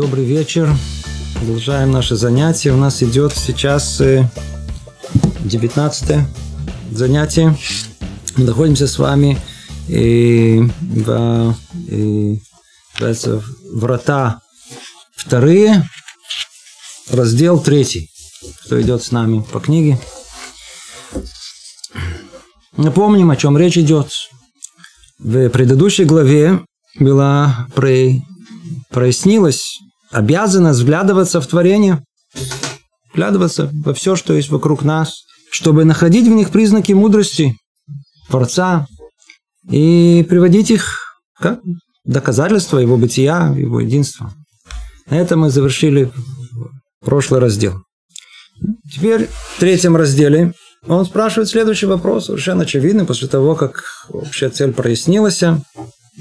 Добрый вечер. Продолжаем наше занятие. У нас идет сейчас 19 занятие. Мы находимся с вами и в, в врата вторые, раздел третий, кто идет с нами по книге. Напомним, о чем речь идет. В предыдущей главе была при прояснилось обязанность вглядываться в творение, вглядываться во все, что есть вокруг нас, чтобы находить в них признаки мудрости Творца и приводить их как доказательство его бытия, его единства. На этом мы завершили прошлый раздел. Теперь в третьем разделе он спрашивает следующий вопрос, совершенно очевидный, после того, как общая цель прояснилась.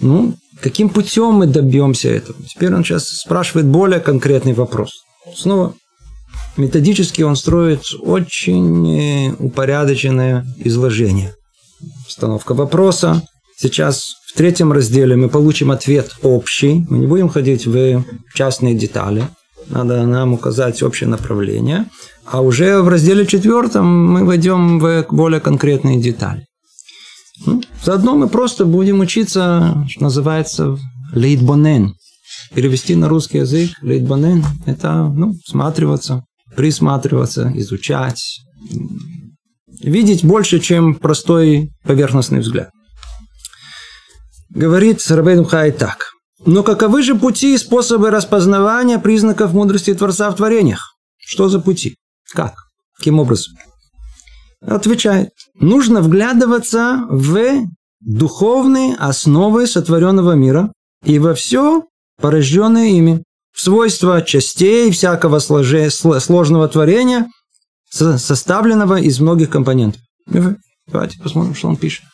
Ну, каким путем мы добьемся этого? Теперь он сейчас спрашивает более конкретный вопрос. Снова методически он строит очень упорядоченное изложение. Установка вопроса. Сейчас в третьем разделе мы получим ответ общий. Мы не будем ходить в частные детали. Надо нам указать общее направление. А уже в разделе четвертом мы войдем в более конкретные детали. Заодно мы просто будем учиться, что называется, лейтбонен. Перевести на русский язык лейтбонен – это ну, всматриваться, присматриваться, изучать, видеть больше, чем простой поверхностный взгляд. Говорит Рабейн Хай так. Но каковы же пути и способы распознавания признаков мудрости Творца в творениях? Что за пути? Как? Каким образом? Отвечает. Нужно вглядываться в духовные основы сотворенного мира и во все порожденное ими. Свойства частей всякого сложного творения, составленного из многих компонентов. Давайте посмотрим, что он пишет.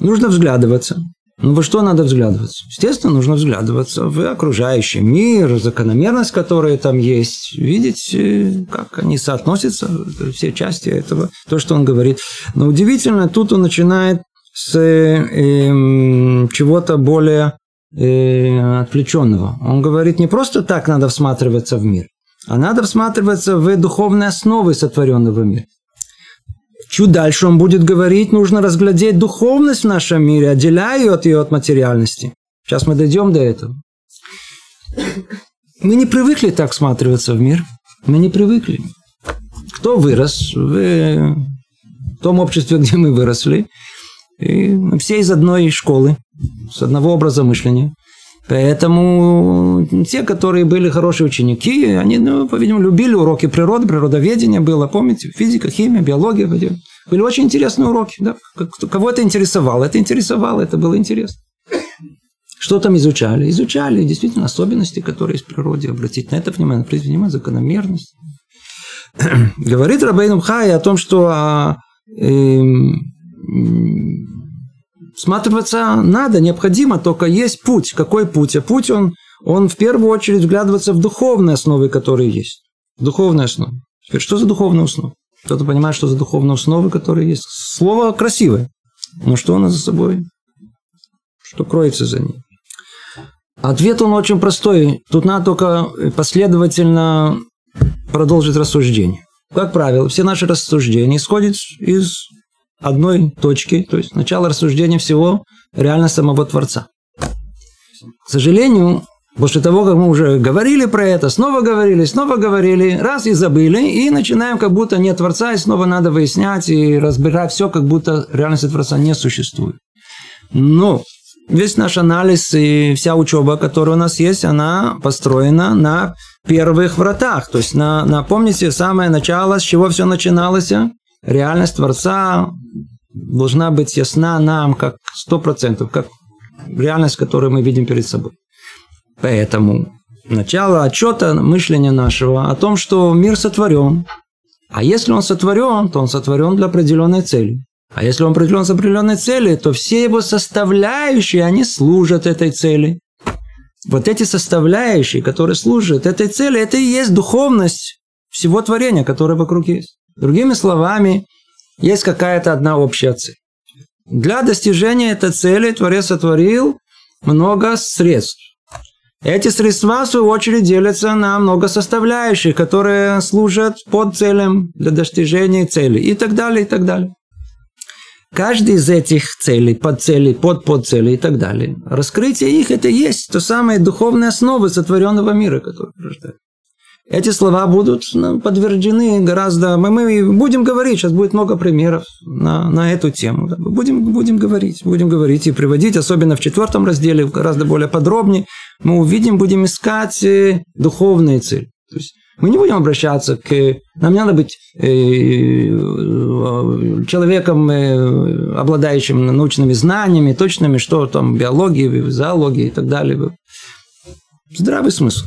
Нужно взглядываться ну, во что надо взглядываться? Естественно, нужно взглядываться в окружающий мир, закономерность, которая там есть, видеть, э, как они соотносятся, все части этого, то, что он говорит. Но удивительно, тут он начинает с э, чего-то более э, отвлеченного. Он говорит, не просто так надо всматриваться в мир, а надо всматриваться в духовные основы сотворенного мира. Чуть дальше он будет говорить, нужно разглядеть духовность в нашем мире, отделяя ее от ее от материальности. Сейчас мы дойдем до этого. Мы не привыкли так всматриваться в мир. Мы не привыкли. Кто вырос в том обществе, где мы выросли, и все из одной школы, с одного образа мышления. Поэтому те, которые были хорошие ученики, они, ну, по-видимому, любили уроки природы, природоведения было, помните, физика, химия, биология. Были очень интересные уроки. Да? Кого это интересовало? Это интересовало, это было интересно. Что там изучали? Изучали действительно особенности, которые есть в природе. Обратить на это внимание, обратить внимание, закономерность. Говорит Рабейн Хай о том, что а, э, Всматриваться надо, необходимо, только есть путь. Какой путь? А путь, он, он в первую очередь вглядываться в духовные основы, которые есть. Духовные основы. Теперь, что за духовные основы? Кто-то понимает, что за духовные основы, которые есть. Слово красивое. Но что оно за собой? Что кроется за ней? Ответ он очень простой. Тут надо только последовательно продолжить рассуждение. Как правило, все наши рассуждения исходят из одной точки, то есть начало рассуждения всего реально самого Творца. К сожалению, после того, как мы уже говорили про это, снова говорили, снова говорили, раз и забыли, и начинаем, как будто нет Творца, и снова надо выяснять и разбирать все, как будто реальности Творца не существует. Но весь наш анализ и вся учеба, которая у нас есть, она построена на первых вратах. То есть, на, напомните, самое начало, с чего все начиналось? Реальность Творца должна быть ясна нам как сто процентов, как реальность, которую мы видим перед собой. Поэтому начало отчета мышления нашего о том, что мир сотворен. А если он сотворен, то он сотворен для определенной цели. А если он определен с определенной цели, то все его составляющие, они служат этой цели. Вот эти составляющие, которые служат этой цели, это и есть духовность всего творения, которое вокруг есть. Другими словами, есть какая-то одна общая цель. Для достижения этой цели Творец сотворил много средств. Эти средства, в свою очередь, делятся на много составляющих, которые служат под целям для достижения цели и так далее, и так далее. Каждый из этих целей, подцелей, под подцелей и так далее, раскрытие их – это есть то самое духовная основа сотворенного мира, который рождает. Эти слова будут подтверждены гораздо... Мы, мы будем говорить, сейчас будет много примеров на, на эту тему. Будем, будем говорить, будем говорить и приводить, особенно в четвертом разделе, гораздо более подробнее. Мы увидим, будем искать э, духовные цели. То есть мы не будем обращаться к... Нам не надо быть э, человеком, э, обладающим научными знаниями, точными, что там, биологии, зоологии и так далее. Здравый смысл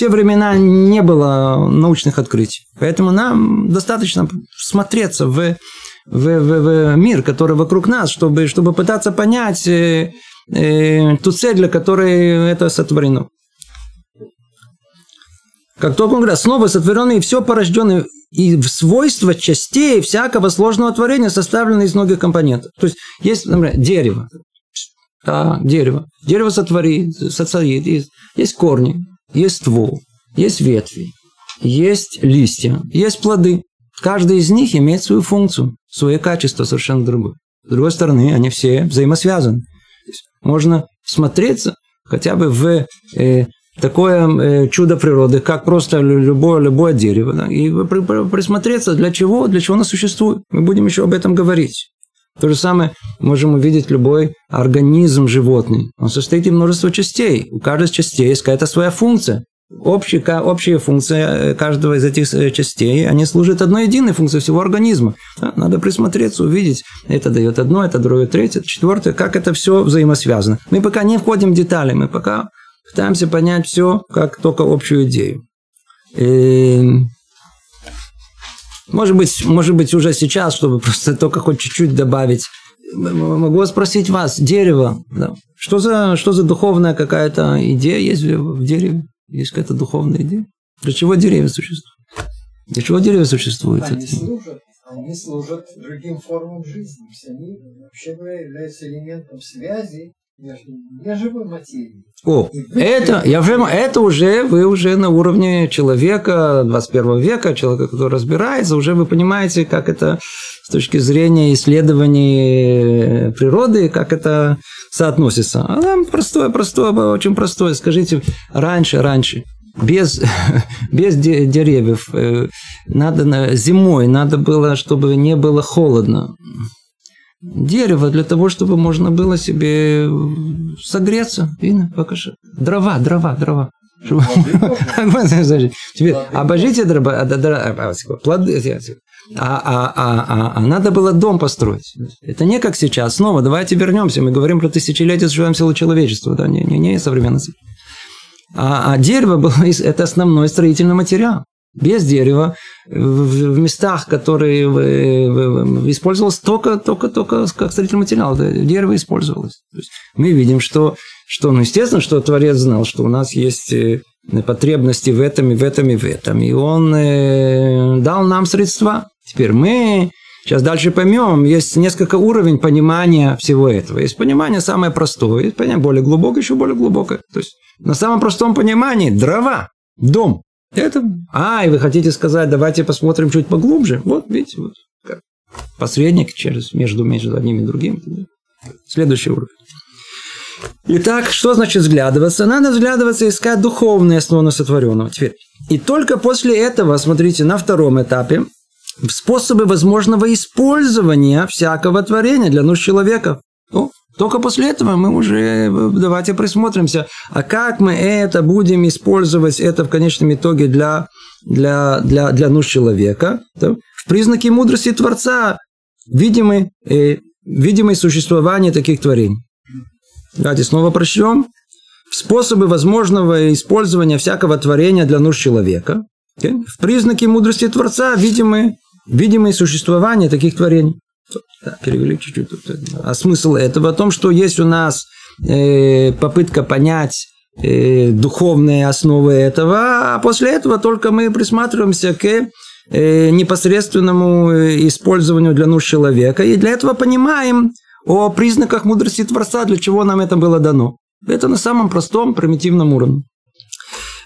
те времена не было научных открытий. Поэтому нам достаточно смотреться в, в, в, в мир, который вокруг нас, чтобы, чтобы пытаться понять э, э, ту цель, для которой это сотворено. Как только он говорит, снова сотворенные все порожденные и в свойства частей всякого сложного творения составлены из многих компонентов. То есть, есть, например, дерево. Да, дерево. Дерево сотворит, состоит из... Есть корни, есть ствол, есть ветви, есть листья, есть плоды. Каждый из них имеет свою функцию, свое качество совершенно другое. С другой стороны, они все взаимосвязаны. Можно смотреться хотя бы в э, такое э, чудо природы, как просто любое, любое дерево, да, и присмотреться, для чего, для чего оно существует. Мы будем еще об этом говорить. То же самое можем увидеть любой организм животный. Он состоит из множества частей. У каждой из частей есть какая-то своя функция. Общая, общая функция э, каждого из этих э, частей, они служат одной единой функции всего организма. Надо присмотреться, увидеть. Это дает одно, это другое, третье, четвертое. Как это все взаимосвязано. Мы пока не входим в детали, мы пока пытаемся понять все, как только общую идею. Эм, может быть, может быть, уже сейчас, чтобы просто только хоть чуть-чуть добавить. Могу спросить вас, дерево, да, что, за, что за духовная какая-то идея есть в дереве? Есть какая-то духовная идея? Для чего деревья существуют? Для чего деревья существуют? Они служат, они служат другим формам жизни. Они вообще являются элементом связи неживой материи. О, это, я уже, это уже, вы уже на уровне человека 21 века, человека, который разбирается, уже вы понимаете, как это с точки зрения исследований природы, как это соотносится. А там простое, простое, очень простое. Скажите, раньше, раньше, без, без деревьев, э, надо зимой, надо было, чтобы не было холодно дерево для того, чтобы можно было себе согреться. Видно, покажи. Дрова, дрова, дрова. Теперь обожите дрова, плоды, а, а, а, а, а надо было дом построить. Это не как сейчас. Снова давайте вернемся. Мы говорим про тысячелетие живем силу человечества, да, не, не, не современности. А, а дерево было это основной строительный материал без дерева, в местах, которые использовалось только, только, только как строительный материал, дерево использовалось. То есть мы видим, что, что, ну, естественно, что Творец знал, что у нас есть э, потребности в этом и в этом и в этом, и он э, дал нам средства. Теперь мы Сейчас дальше поймем, есть несколько уровней понимания всего этого. Есть понимание самое простое, есть понимание более глубокое, еще более глубокое. То есть на самом простом понимании дрова, дом, это... А, и вы хотите сказать, давайте посмотрим чуть поглубже. Вот, видите, вот как посредник через, между, между одним и другим. Следующий уровень. Итак, что значит взглядываться? Надо взглядываться и искать духовные основы сотворенного. Теперь. И только после этого, смотрите, на втором этапе, способы возможного использования всякого творения для нужд человека. Ну, только после этого мы уже давайте присмотримся, а как мы это будем использовать, это в конечном итоге для, для, для, для нужд человека. Да? В признаке мудрости Творца видимы, э, видимое существование таких творений. Давайте снова прочтем. Способы возможного использования всякого творения для нужд человека. Okay? В признаке мудрости Творца видимы, видимое существование таких творений. Да, перевели чуть-чуть. А смысл этого в том, что есть у нас э, попытка понять э, духовные основы этого, а после этого только мы присматриваемся к э, непосредственному использованию для нужд человека. И для этого понимаем о признаках мудрости Творца, для чего нам это было дано. Это на самом простом, примитивном уровне.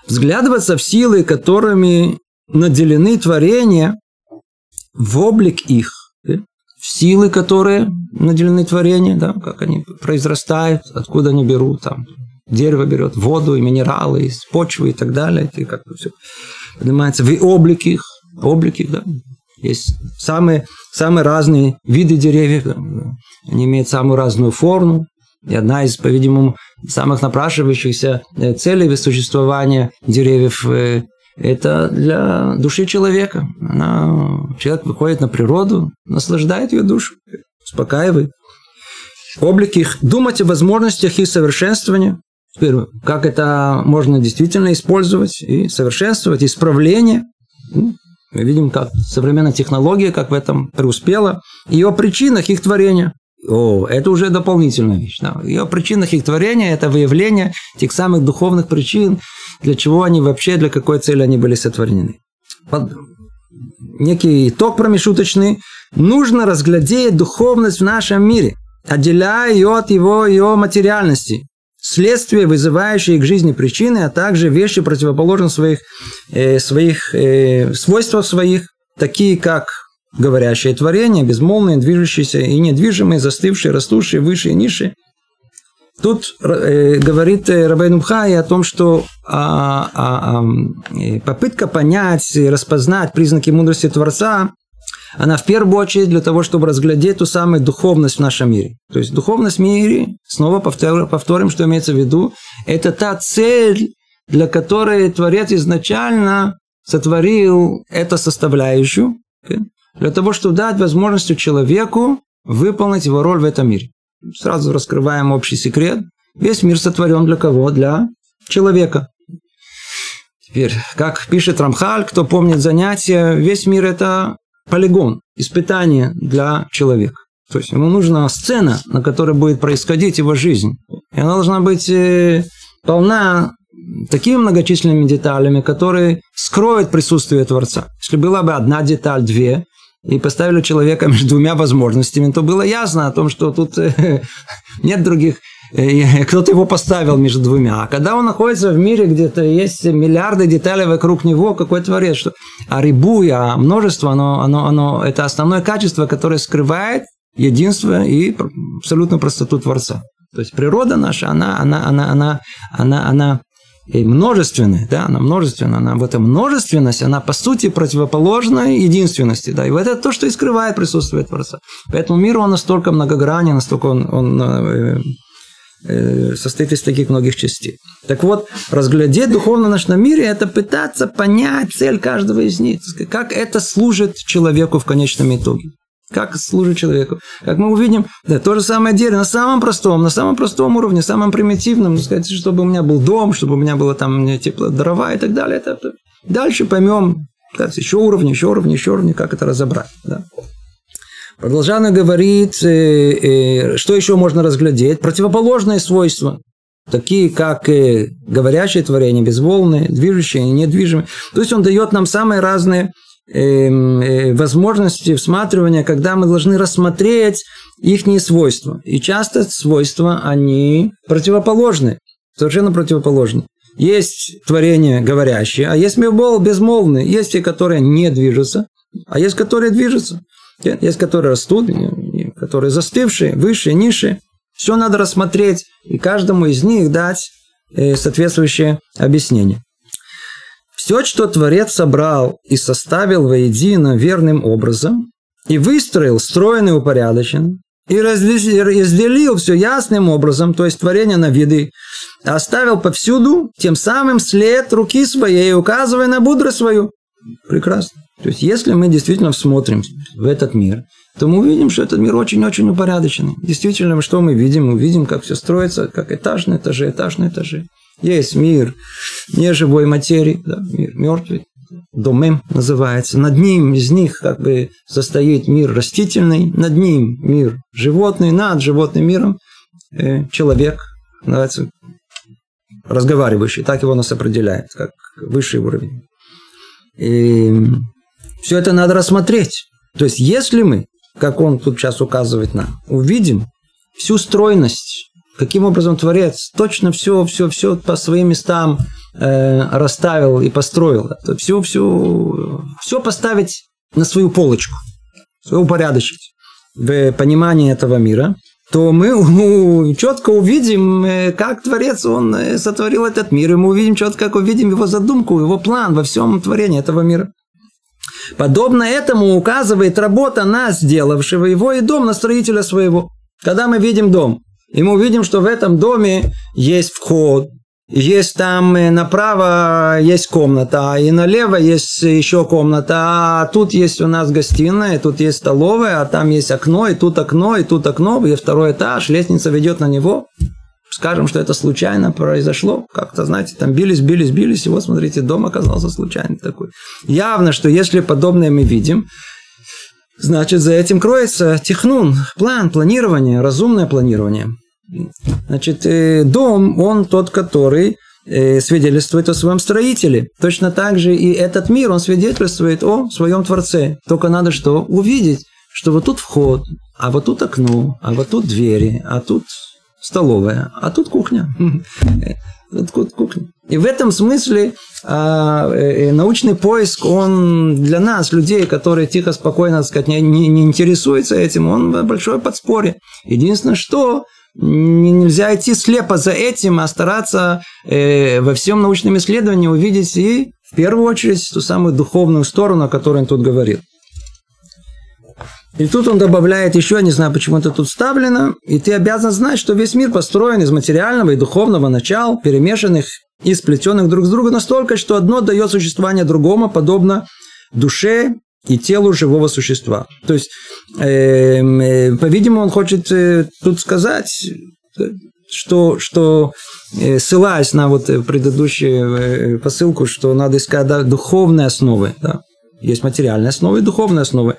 Взглядываться в силы, которыми наделены творения, в облик их, силы, которые наделены творения, да, как они произрастают, откуда они берут, там, дерево берет воду и минералы из почвы и так далее, и как все поднимается, в облик их, облик их, да, есть самые, самые разные виды деревьев, да, они имеют самую разную форму, и одна из, по-видимому, самых напрашивающихся э, целей существования деревьев э, это для души человека. Она, человек выходит на природу, наслаждает ее душу, успокаивает. Облик их, думать о возможностях их совершенствования, Теперь, как это можно действительно использовать и совершенствовать, исправление. Ну, мы видим, как современная технология, как в этом преуспела. И о причинах их творения. О, это уже дополнительная вещь. Да. И о причинах их творения – это выявление тех самых духовных причин, для чего они вообще, для какой цели они были сотворены. Под некий итог промежуточный. Нужно разглядеть духовность в нашем мире, отделяя ее от его, ее материальности. Следствие, вызывающие к жизни причины, а также вещи, противоположные своих, э, своих э, свойствах своих, такие как говорящее творение, безмолвные, движущиеся и недвижимые, застывшие, растущие, выше и ниже. Тут э, говорит э, Рабейн Бхай о том, что а, а, а, попытка понять, распознать признаки мудрости Творца, она в первую очередь для того, чтобы разглядеть ту самую духовность в нашем мире. То есть духовность в мире, снова повторим, повторим что имеется в виду, это та цель, для которой Творец изначально сотворил эту составляющую, okay? Для того, чтобы дать возможность человеку выполнить его роль в этом мире. Сразу раскрываем общий секрет. Весь мир сотворен для кого? Для человека. Теперь, как пишет Рамхаль, кто помнит занятия, весь мир это полигон, испытание для человека. То есть ему нужна сцена, на которой будет происходить его жизнь. И она должна быть э, полна такими многочисленными деталями, которые скроют присутствие Творца. Если была бы одна деталь, две, и поставили человека между двумя возможностями, то было ясно о том, что тут э, нет других э, кто-то его поставил между двумя. А когда он находится в мире, где-то есть миллиарды деталей вокруг него, какой творец, что а рибуя, множество, оно, оно, оно, это основное качество, которое скрывает единство и абсолютную простоту Творца. То есть природа наша, она, она, она, она, она, она и множественная, да, она множественная, она в этом множественность, она по сути противоположна единственности, да, и вот это то, что и скрывает присутствие Творца. Поэтому мир, он настолько многогранен, настолько он, он э, э, состоит из таких многих частей. Так вот, разглядеть духовно наш на мире – это пытаться понять цель каждого из них, как это служит человеку в конечном итоге. Как служит человеку. Как мы увидим, да, то же самое дерево на самом простом, на самом простом уровне, самом примитивном, сказать, чтобы у меня был дом, чтобы у меня было там тепло, дрова и так далее. Это, это. Дальше поймем, сказать, еще уровни, еще уровни, еще уровни, как это разобрать. Да. Продолжано говорит, э, э, что еще можно разглядеть? Противоположные свойства такие как э, говорящее творение, безволные, движущие недвижимые. То есть он дает нам самые разные возможности всматривания, когда мы должны рассмотреть их свойства. И часто свойства, они противоположны, совершенно противоположны. Есть творение говорящее, а есть безмолвные. Есть те, которые не движутся, а есть, которые движутся. Есть, которые растут, которые застывшие, выше, ниже. Все надо рассмотреть и каждому из них дать э, соответствующее объяснение. Все, что Творец собрал и составил воедино верным образом, и выстроил стройный упорядочен, и разделил все ясным образом, то есть творение на виды, оставил повсюду тем самым след руки своей, указывая на мудрость свою. Прекрасно. То есть, если мы действительно смотрим в этот мир, то мы увидим, что этот мир очень-очень упорядоченный. Действительно, что мы видим? Мы видим, как все строится, как этаж на этаже, этаж на этаже. Есть мир неживой материи, да, мир мертвый, домем называется. Над ним из них как бы состоит мир растительный, над ним мир животный, над животным миром э, человек, называется разговаривающий, так его нас определяет, как высший уровень. И все это надо рассмотреть. То есть, если мы, как он тут сейчас указывает нам, увидим всю стройность каким образом Творец точно все, все, все по своим местам э, расставил и построил. Все, все, все поставить на свою полочку, все упорядочить в понимании этого мира, то мы четко увидим, э, как Творец, он э, сотворил этот мир, и мы увидим четко, как увидим его задумку, его план во всем творении этого мира. Подобно этому указывает работа нас, сделавшего его, и дом на строителя своего. Когда мы видим дом, и мы увидим, что в этом доме есть вход, есть там э, направо есть комната, и налево есть еще комната, а тут есть у нас гостиная, тут есть столовая, а там есть окно, и тут окно, и тут окно, и второй этаж, лестница ведет на него. Скажем, что это случайно произошло. Как-то, знаете, там бились, бились, бились, и вот, смотрите, дом оказался случайно такой. Явно, что если подобное мы видим, значит, за этим кроется технун, план, планирование, разумное планирование. Значит, э, дом, он тот, который э, свидетельствует о своем строителе. Точно так же и этот мир, он свидетельствует о своем Творце. Только надо что? Увидеть, что вот тут вход, а вот тут окно, а вот тут двери, а тут столовая, а тут кухня. Тут кухня. И в этом смысле а, э, научный поиск, он для нас, людей, которые тихо, спокойно, так сказать, не, не, не интересуются этим, он большое подспорье. Единственное, что нельзя идти слепо за этим, а стараться э, во всем научном исследовании увидеть и в первую очередь ту самую духовную сторону, о которой он тут говорил. И тут он добавляет еще, не знаю, почему это тут вставлено, и ты обязан знать, что весь мир построен из материального и духовного начал, перемешанных и сплетенных друг с другом настолько, что одно дает существование другому, подобно душе и телу живого существа. То есть, э, э, по-видимому, он хочет э, тут сказать, что, что э, ссылаясь на вот предыдущую э, посылку, что надо искать да, духовные основы. Да? Есть материальные основы и духовные основы.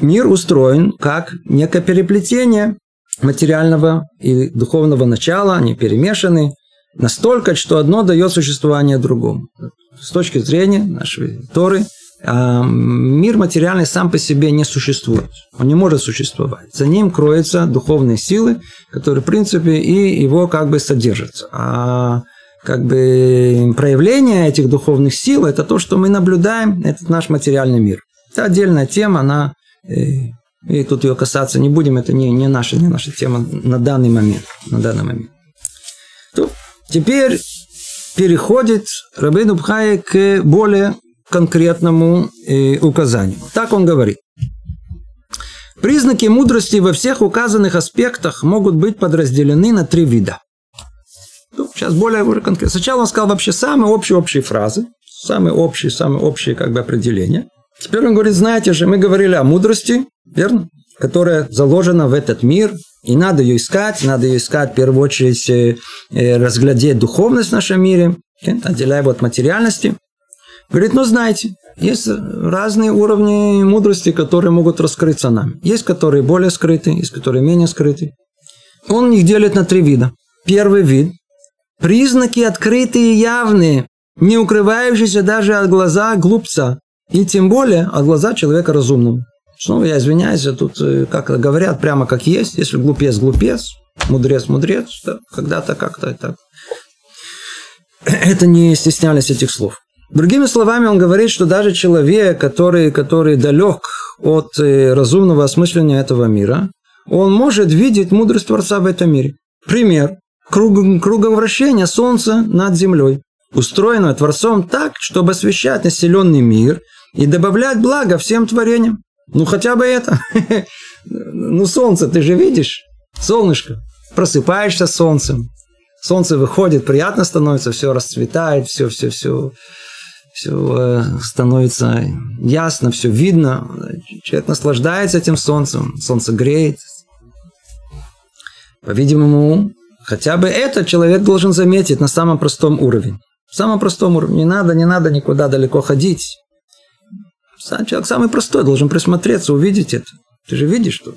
Мир устроен как некое переплетение материального и духовного начала, они перемешаны настолько, что одно дает существование другому. С точки зрения нашей Торы – мир материальный сам по себе не существует. Он не может существовать. За ним кроются духовные силы, которые, в принципе, и его как бы содержат. А как бы проявление этих духовных сил – это то, что мы наблюдаем, этот наш материальный мир. Это отдельная тема, она э, и тут ее касаться не будем, это не, не, наша, не наша тема на данный момент. На данный момент. То, теперь переходит Рабейну Бхай к более конкретному э, указанию. Так он говорит. Признаки мудрости во всех указанных аспектах могут быть подразделены на три вида. Ну, сейчас более уже конкретно. Сначала он сказал вообще самые общие общие фразы, самые общие, самые общие как бы определения. Теперь он говорит, знаете же, мы говорили о мудрости, верно? Которая заложена в этот мир, и надо ее искать, надо ее искать в первую очередь э, э, разглядеть духовность в нашем мире, отделяя его от материальности. Говорит, ну знаете, есть разные уровни мудрости, которые могут раскрыться нам. Есть, которые более скрыты, есть, которые менее скрыты. Он их делит на три вида. Первый вид – признаки открытые и явные, не укрывающиеся даже от глаза глупца, и тем более от глаза человека разумного. Снова я извиняюсь, тут, э, как говорят, прямо как есть, если глупец – глупец, мудрец – мудрец, да, когда-то как-то это. Это не стеснялись этих слов. Другими словами, он говорит, что даже человек, который, который далек от э, разумного осмысления этого мира, он может видеть мудрость Творца в этом мире. Пример. Круг, круговращение Солнца над Землей, устроенное Творцом так, чтобы освещать населенный мир и добавлять благо всем творениям. Ну, хотя бы это. Ну, солнце ты же видишь. Солнышко. Просыпаешься солнцем. Солнце выходит, приятно становится, все расцветает, все, все, все все э, становится ясно, все видно. Человек наслаждается этим солнцем, солнце греет. По-видимому, хотя бы это человек должен заметить на самом простом уровне. В самом простом уровне. Не надо, не надо никуда далеко ходить. Человек самый простой должен присмотреться, увидеть это. Ты же видишь, что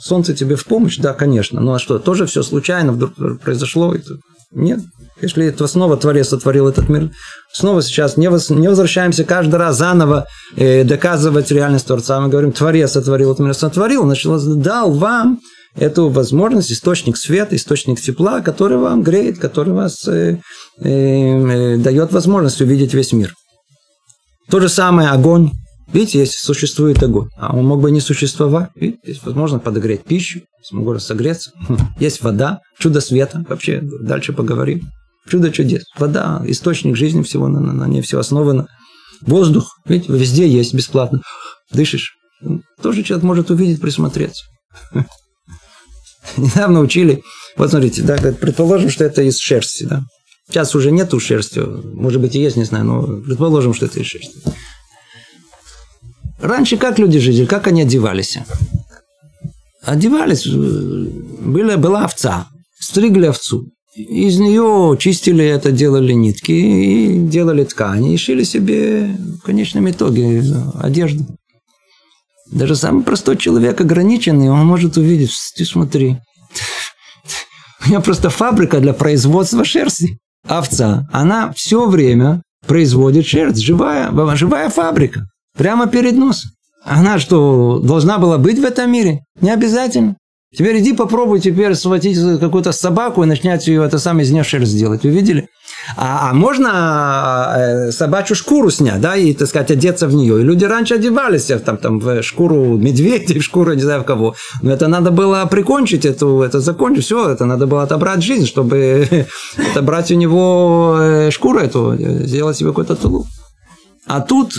солнце тебе в помощь? Да, конечно. Ну а что, тоже все случайно вдруг произошло? Это... Нет. Если это снова Творец сотворил этот мир, снова сейчас не, возвращаемся каждый раз заново э, доказывать реальность Творца. Мы говорим, Творец сотворил этот мир, сотворил, значит, дал вам эту возможность, источник света, источник тепла, который вам греет, который вас э, э, э, дает возможность увидеть весь мир. То же самое огонь. Видите, если существует огонь, а он мог бы не существовать, видите, есть возможно подогреть пищу, смогу согреться. Хм, есть вода, чудо света, вообще дальше поговорим. Чудо чудес. Вода, источник жизни всего, на, на ней все основано. Воздух, видите, везде есть бесплатно. Дышишь. Тоже человек может увидеть, присмотреться. Недавно учили, вот смотрите, да, предположим, что это из шерсти, да. Сейчас уже нету шерсти, может быть и есть, не знаю, но предположим, что это из шерсти. Раньше как люди жили, как они одевались? Одевались, была, была овца, стригли овцу. Из нее чистили это, делали нитки и делали ткани, и шили себе в конечном итоге одежду. Даже самый простой человек ограниченный, он может увидеть, ты смотри, у меня просто фабрика для производства шерсти. Овца, она все время производит шерсть, живая, живая фабрика, прямо перед носом. Она что, должна была быть в этом мире? Не обязательно. Теперь иди попробуй теперь схватить какую-то собаку и начнять ее это самое из нее шерсть сделать. Вы видели? А, а можно э, собачью шкуру снять, да, и, так сказать, одеться в нее. И люди раньше одевались там, там, в шкуру медведя, в шкуру не знаю в кого. Но это надо было прикончить, эту, это закончить, все, это надо было отобрать жизнь, чтобы отобрать у него э, шкуру эту, сделать себе какой-то тулуп. А тут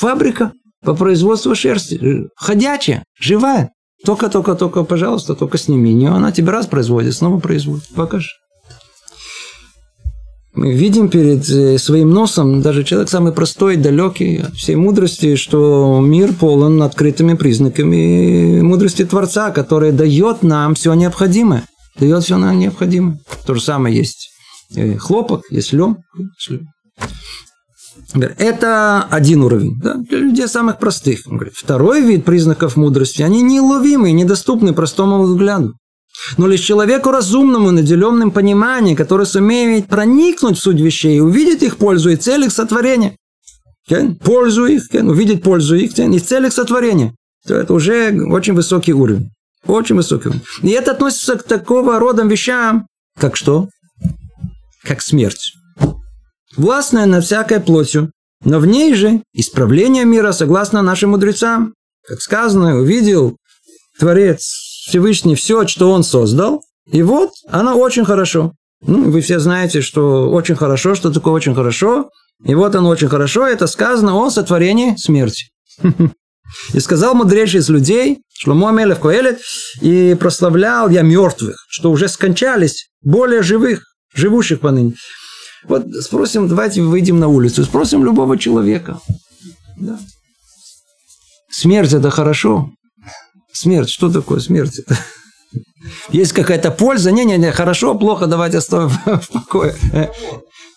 фабрика по производству шерсти, ходячая, живая. Только-только-только, пожалуйста, только сними ее. Она тебе раз производит, снова производит. Покажи. Мы видим перед э, своим носом, даже человек самый простой, далекий от всей мудрости, что мир полон открытыми признаками мудрости Творца, который дает нам все необходимое. Дает все нам необходимое. То же самое есть э, хлопок, есть лем. Это один уровень да, для людей самых простых. Второй вид признаков мудрости, они неуловимы, недоступны простому взгляду. Но лишь человеку разумному, наделенным пониманием, который сумеет проникнуть в суть вещей, увидеть их пользу и цель их сотворения. Пользу их, увидеть пользу их и цель их сотворения. То это уже очень высокий уровень. Очень высокий уровень. И это относится к такого рода вещам, как что? Как смерть властная над всякой плотью, но в ней же исправление мира согласно нашим мудрецам. Как сказано, увидел Творец Всевышний все, что он создал, и вот оно очень хорошо. Ну, вы все знаете, что очень хорошо, что такое очень хорошо. И вот оно очень хорошо, это сказано о сотворении смерти. И сказал мудрейший из людей, Шломо Амелев Коэлет, и прославлял я мертвых, что уже скончались, более живых, живущих поныне. Вот спросим, давайте выйдем на улицу, спросим любого человека. Да. Смерть это хорошо. Смерть, что такое смерть? Есть какая-то польза? Не-не-не, хорошо, плохо, давайте оставим в покое.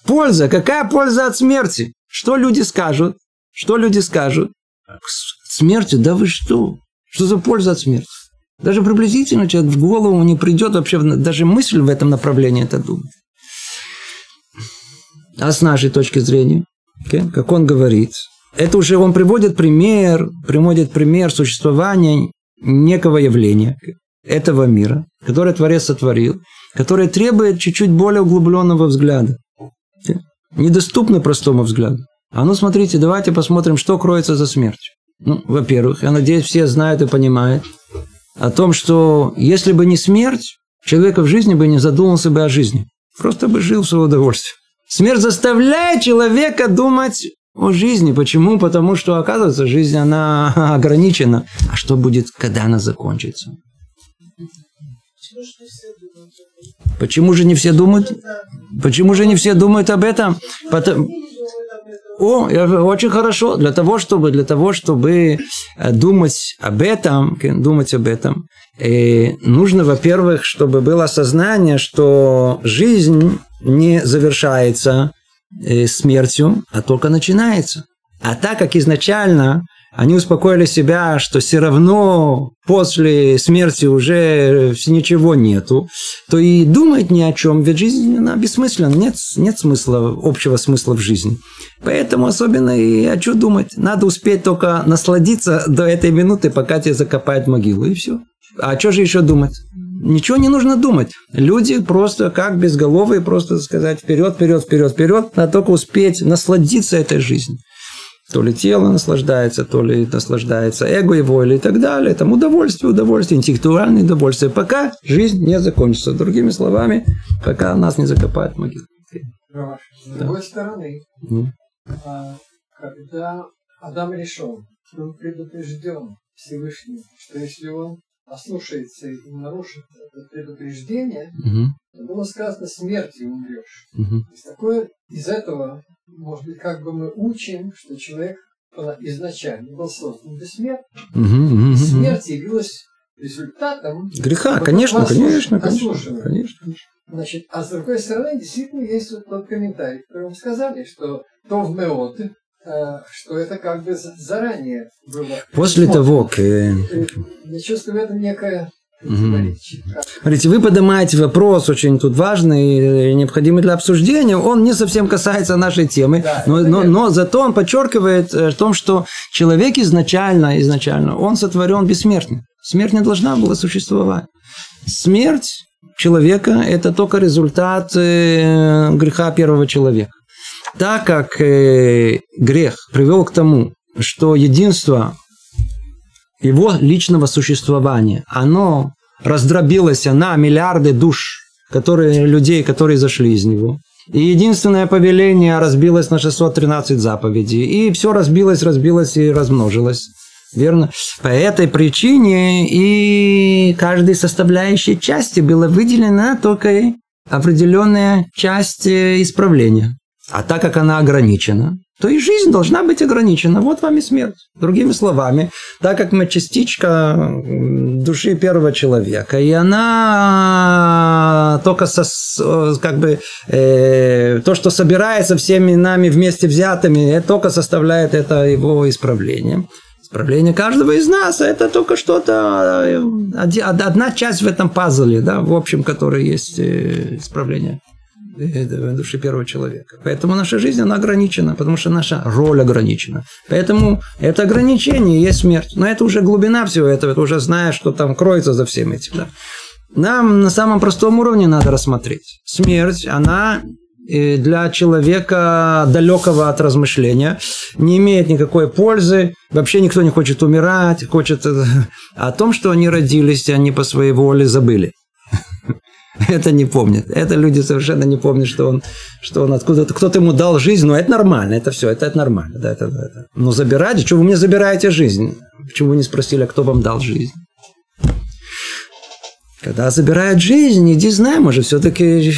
Польза, какая польза от смерти? Что люди скажут? Что люди скажут? Смертью? Да вы что? Что за польза от смерти? Даже приблизительно человек в голову не придет вообще, даже мысль в этом направлении это думать. А с нашей точки зрения, okay, как он говорит, это уже он приводит пример, приводит пример существования некого явления, этого мира, которое Творец сотворил, которое требует чуть-чуть более углубленного взгляда. Okay? Недоступно простому взгляду. А ну смотрите, давайте посмотрим, что кроется за смертью. Ну, во-первых, я надеюсь, все знают и понимают о том, что если бы не смерть, человека в жизни бы не задумался бы о жизни. Просто бы жил в свое удовольствие. Смерть заставляет человека думать о жизни. Почему? Потому что, оказывается, жизнь, она ограничена. А что будет, когда она закончится? Почему же не все думают? Почему же не все думают об этом? Потому... О, очень хорошо. Для того, чтобы, для того, чтобы э, думать об этом, думать об этом, э, нужно, во-первых, чтобы было осознание, что жизнь не завершается э, смертью, а только начинается. А так как изначально они успокоили себя, что все равно после смерти уже ничего нету, то и думать ни о чем, ведь жизнь она бессмысленна, нет, нет смысла, общего смысла в жизни. Поэтому особенно и о чем думать. Надо успеть только насладиться до этой минуты, пока тебя закопают могилу, и все. А что же еще думать? Ничего не нужно думать. Люди просто как безголовые, просто сказать вперед, вперед, вперед, вперед, надо только успеть насладиться этой жизнью. То ли тело наслаждается, то ли наслаждается эго его или и так далее. Там удовольствие, удовольствие, интеллектуальное удовольствие. Пока жизнь не закончится. Другими словами, пока нас не закопают в могилу. С другой стороны, а, когда Адам решил, он предупрежден Всевышним, что если он ослушается и нарушит это предупреждение, угу. было сказано смертью умрешь. Угу. То есть такое из этого, может быть, как бы мы учим, что человек изначально был создан бессмертным. Угу, угу, Смерть явилась результатом греха, конечно, конечно, конечно, конечно. Значит, а с другой стороны, действительно есть вот тот комментарий, который мы сказали, что то в Меот, Э, что это как бы заранее было. После того, как... Э, я чувствую в этом некое Смотрите, вы поднимаете вопрос очень тут важный и необходимый для обсуждения. Он не совсем касается нашей темы, да, но, но, но зато он подчеркивает э, о том, что человек изначально, изначально, он сотворен бессмертным. Смерть не должна была существовать. Смерть человека – это только результат греха первого человека. Так как э, грех привел к тому, что единство его личного существования, оно раздробилось на миллиарды душ, которые, людей, которые зашли из него. И единственное повеление разбилось на 613 заповедей. И все разбилось, разбилось и размножилось. Верно? По этой причине и каждой составляющей части была выделена только определенная часть э, исправления. А так как она ограничена, то и жизнь должна быть ограничена. Вот вам и смерть. Другими словами, так как мы частичка души первого человека, и она только со, как бы э, то, что собирается всеми нами вместе взятыми, это только составляет это его исправление. Исправление каждого из нас – это только что-то, э, одна часть в этом пазле, да, в общем, которой есть э, исправление души первого человека. Поэтому наша жизнь, она ограничена, потому что наша роль ограничена. Поэтому это ограничение есть смерть. Но это уже глубина всего этого, это уже знаешь, что там кроется за всем этим. Да? Нам на самом простом уровне надо рассмотреть. Смерть, она э, для человека далекого от размышления не имеет никакой пользы. Вообще никто не хочет умирать, хочет э, о том, что они родились, они по своей воле забыли. Это не помнят. Это люди совершенно не помнят, что он, что он откуда-то, кто-то ему дал жизнь, но это нормально, это все, это, это нормально. Да, это, это. Но забирать, что вы мне забираете жизнь? Почему вы не спросили, а кто вам дал жизнь? Когда забирают жизнь, иди знай, может, все-таки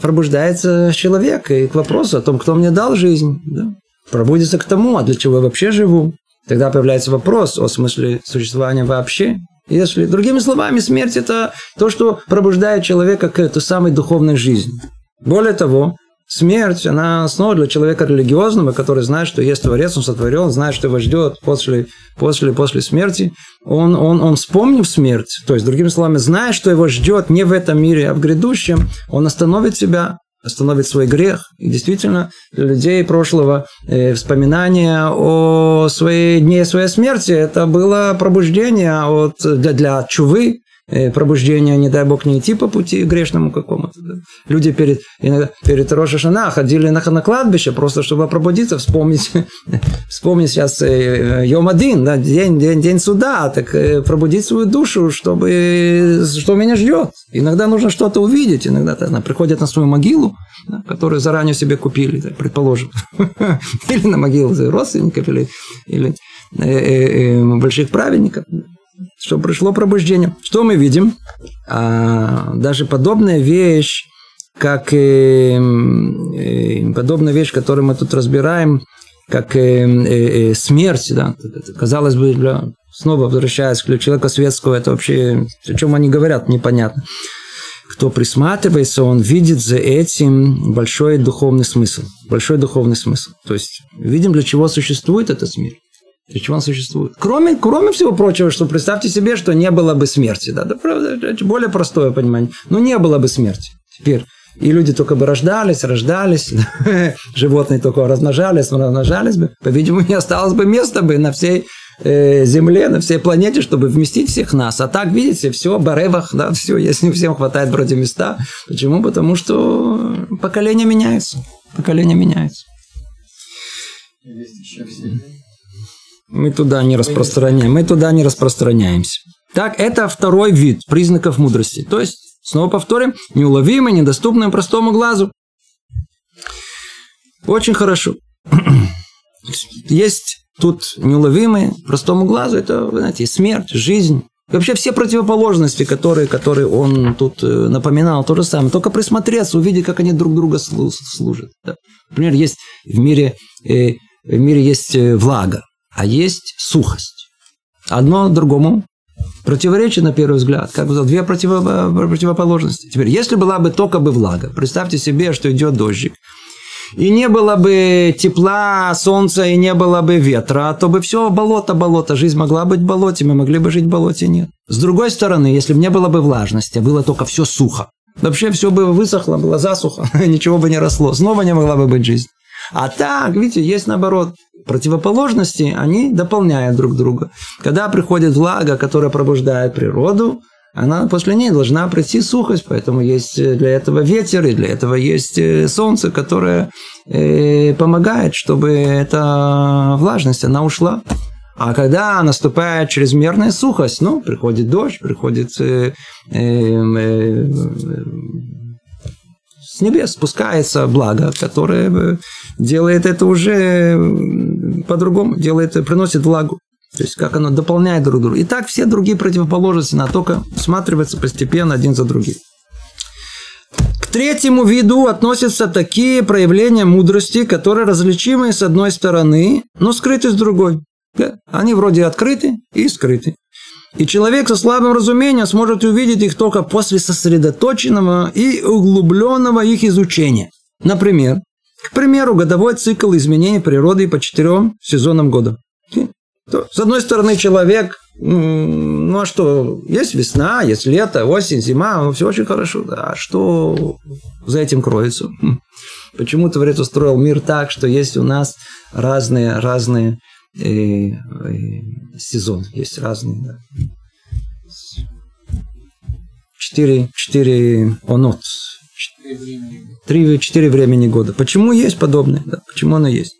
пробуждается человек и к вопросу о том, кто мне дал жизнь. Да? Пробудится к тому, а для чего я вообще живу. Тогда появляется вопрос о смысле существования вообще. Если, другими словами, смерть – это то, что пробуждает человека к этой самой духовной жизни. Более того, смерть, она основа для человека религиозного, который знает, что есть Творец, он сотворен, знает, что его ждет после, после, после смерти. Он, он, он вспомнив смерть, то есть, другими словами, зная, что его ждет не в этом мире, а в грядущем, он остановит себя остановит свой грех. И действительно, для людей прошлого э, вспоминание о своей дне своей смерти это было пробуждение от, для, для чувы, пробуждения, не дай бог, не идти по пути грешному какому-то. Да. Люди перед, перед Рошашана ходили на, на кладбище, просто чтобы пробудиться, вспомнить, вспомнить сейчас э, Йом-Один, да, день, день, день суда, так э, пробудить свою душу, чтобы, что меня ждет. Иногда нужно что-то увидеть, иногда она приходит на свою могилу, да, которую заранее себе купили, так, предположим, или на могилу родственников, или, или э, э, э, больших праведников что пришло пробуждение. Что мы видим? А, даже подобная вещь, как э, э, подобная вещь, которую мы тут разбираем, как э, э, э смерть, да, казалось бы, для, снова возвращаясь к человеку светского, это вообще, о чем они говорят, непонятно. Кто присматривается, он видит за этим большой духовный смысл. Большой духовный смысл. То есть, видим, для чего существует этот мир. Для чего он существует? Кроме, кроме всего прочего, что представьте себе, что не было бы смерти. Да, да правда, это более простое понимание. Но не было бы смерти. Теперь и люди только бы рождались, рождались, животные только размножались, размножались бы. По-видимому, не осталось бы места бы на всей э, Земле, на всей планете, чтобы вместить всех нас. А так, видите, все, баревах, да, все, если всем хватает вроде места. Почему? Потому что поколение меняется. Поколение меняется. Есть еще все. Мы туда не распространяем, мы туда не распространяемся. Так, это второй вид признаков мудрости. То есть, снова повторим, неуловимый, недоступный простому глазу. Очень хорошо. Есть тут неуловимые простому глазу, это, вы знаете, смерть, жизнь. И вообще все противоположности, которые, которые он тут э, напоминал, то же самое. Только присмотреться, увидеть, как они друг друга служат. Например, есть в мире, э, в мире есть э, влага, а есть сухость. Одно другому противоречит на первый взгляд, как бы две противоположности. Теперь, если была бы только бы влага, представьте себе, что идет дождик, и не было бы тепла, солнца, и не было бы ветра, то бы все болото, болото. Жизнь могла быть в болоте, мы могли бы жить в болоте, нет. С другой стороны, если бы не было бы влажности, а было только все сухо, вообще все бы высохло, было засухо, ничего бы не росло, снова не могла бы быть жизнь. А так, видите, есть наоборот. Противоположности, они дополняют друг друга. Когда приходит влага, которая пробуждает природу, она после ней должна пройти сухость, поэтому есть для этого ветер, и для этого есть э, солнце, которое э, помогает, чтобы эта влажность, она ушла. А когда наступает чрезмерная сухость, ну, приходит дождь, приходит э, э, э, с небес спускается благо, которое делает это уже по-другому, делает, приносит влагу. То есть, как оно дополняет друг друга. И так все другие противоположности, на только всматриваются постепенно один за другим. К третьему виду относятся такие проявления мудрости, которые различимы с одной стороны, но скрыты с другой. Они вроде открыты и скрыты. И человек со слабым разумением сможет увидеть их только после сосредоточенного и углубленного их изучения. Например, к примеру, годовой цикл изменений природы по четырем сезонам года. С одной стороны, человек, ну а что, есть весна, есть лето, осень, зима, ну, все очень хорошо. А что за этим кроется? Хм. Почему Творец устроил мир так, что есть у нас разные, разные э, э, сезоны, есть разные. Да. Четыре, четыре онот. Три, четыре времени года. Почему есть подобное? Да, почему оно есть?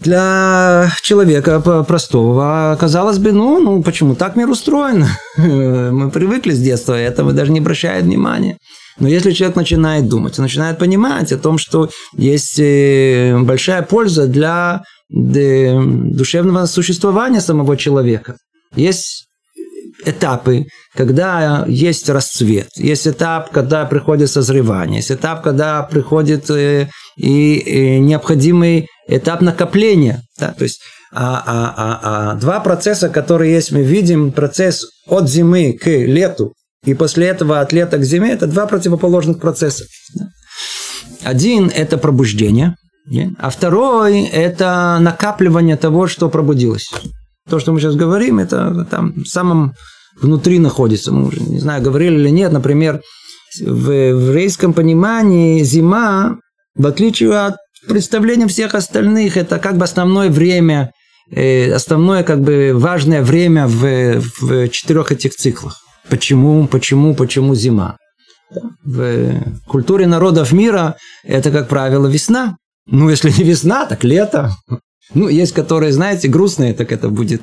для человека простого казалось бы, ну, ну почему так мир устроен? Мы привыкли с детства, это мы даже не обращаем внимания. Но если человек начинает думать, он начинает понимать о том, что есть э, большая польза для душевного существования самого человека. Есть этапы, когда есть расцвет, есть этап, когда приходит созревание, есть этап, когда приходит э, и, и необходимый этап накопления. Да? То есть а, а, а, а, два процесса, которые есть, мы видим процесс от зимы к лету, и после этого от лета к зиме, это два противоположных процесса. Один – это пробуждение, а второй – это накапливание того, что пробудилось. То, что мы сейчас говорим, это там в самом внутри находится. Мы уже, не знаю, говорили или нет, например, в еврейском понимании зима, в отличие от представления всех остальных, это как бы основное время, э, основное как бы важное время в, в четырех этих циклах. Почему, почему, почему зима? В культуре народов мира это, как правило, весна. Ну, если не весна, так лето. Ну, есть, которые, знаете, грустные, так это будет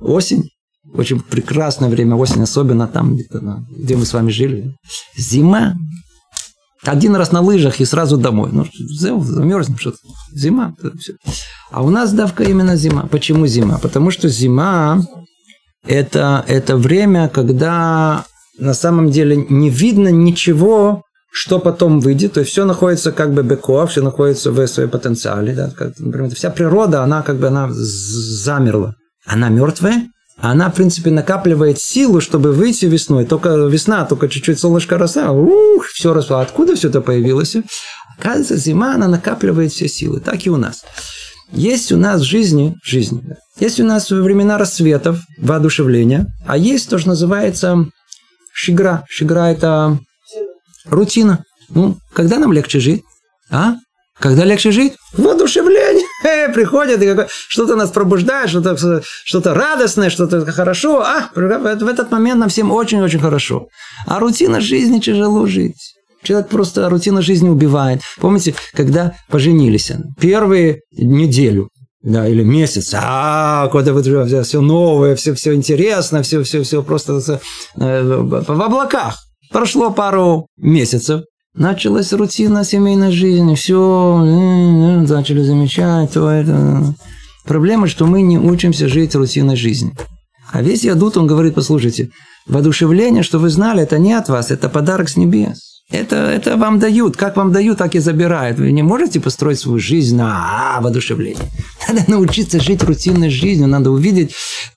осень. Очень прекрасное время, осень, особенно там, где мы с вами жили. Зима. Один раз на лыжах и сразу домой. Ну, замерзнем, что зима. А у нас давка именно зима. Почему зима? Потому что зима это, это время, когда на самом деле не видно ничего, что потом выйдет. То есть все находится как бы беко, все находится в своем потенциале. Да? Как, например, вся природа, она как бы она замерла. Она мертвая, она, в принципе, накапливает силу, чтобы выйти весной. Только весна, только чуть-чуть солнышко роса, ух, все росло. Откуда все это появилось? Оказывается, зима, она накапливает все силы. Так и у нас. Есть у нас в жизни, жизнь, есть у нас времена рассветов, воодушевления, а есть то, что называется шигра. Шигра – это рутина. Ну, когда нам легче жить? А? Когда легче жить? Воодушевление. приходит и что-то нас пробуждает, что-то что радостное, что-то хорошо. А, в этот момент нам всем очень-очень хорошо. А рутина жизни тяжело жить. Человек просто рутина жизни убивает. Помните, когда поженились, первые неделю да, или месяц, а, куда вы все новое, все, все интересно, все, все, все просто э, в облаках. Прошло пару месяцев, началась рутина семейной жизни, все, начали замечать, то это. Проблема, что мы не учимся жить рутинной жизнью. А весь Ядут, он говорит, послушайте, воодушевление, что вы знали, это не от вас, это подарок с небес. Это, это вам дают. Как вам дают, так и забирают. Вы не можете построить свою жизнь на а, воодушевление. Надо научиться жить рутинной жизнью. Надо увидеть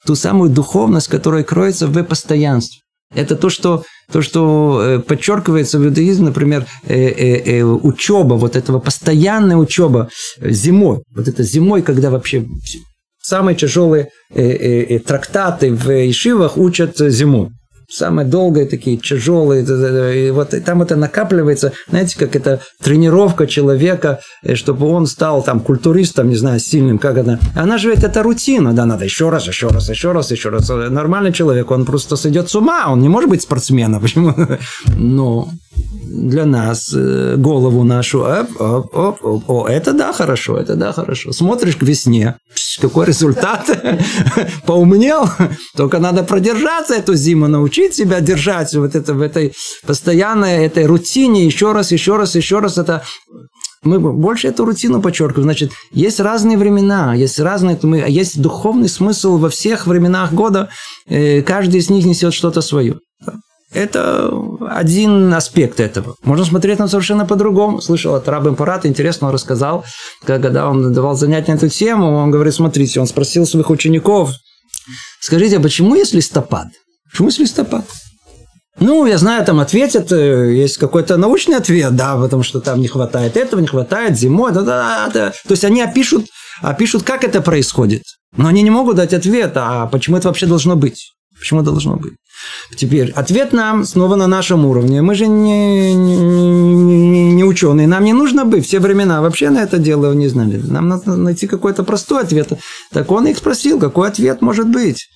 ту самую духовность, которая кроется в постоянстве. Это то, что, то, что э, подчеркивается в иудаизме, например, э, э, учеба, вот этого постоянная учеба зимой. Вот это зимой, когда вообще самые тяжелые трактаты в Ишивах учат зимой самые долгие такие, тяжелые, и вот и там это накапливается, знаете, как это тренировка человека, э, чтобы он стал там культуристом, не знаю, сильным, как это. Она же ведь это рутина, да, надо еще раз, еще раз, еще раз, еще раз. Нормальный человек, он просто сойдет с ума, он не может быть спортсменом, почему? Но для нас э, голову нашу, оп, оп, оп, оп, о, это да, хорошо, это да, хорошо. Смотришь к весне, какой результат, поумнел, только надо продержаться эту зиму, научить себя держать вот это, в этой постоянной этой рутине, еще раз, еще раз, еще раз, это мы больше эту рутину подчеркиваем. Значит, есть разные времена, есть разные, есть духовный смысл во всех временах года, э, каждый из них несет что-то свое. Это один аспект этого. Можно смотреть на совершенно по-другому. Слышал от Раба Парата, интересно, он рассказал, когда он давал занятия на эту тему, он говорит, смотрите, он спросил своих учеников, скажите, а почему есть листопад? Почему есть листопад? Ну, я знаю, там ответят, э, есть какой-то научный ответ, да, потому что там не хватает этого, не хватает зимой, да, да, да. То есть они опишут, опишут, как это происходит. Но они не могут дать ответ, а почему это вообще должно быть? Почему должно быть? Теперь ответ нам снова на нашем уровне. Мы же не, не, не ученые, нам не нужно быть все времена вообще на это дело не знали. Нам надо найти какой-то простой ответ. Так он их спросил, какой ответ может быть.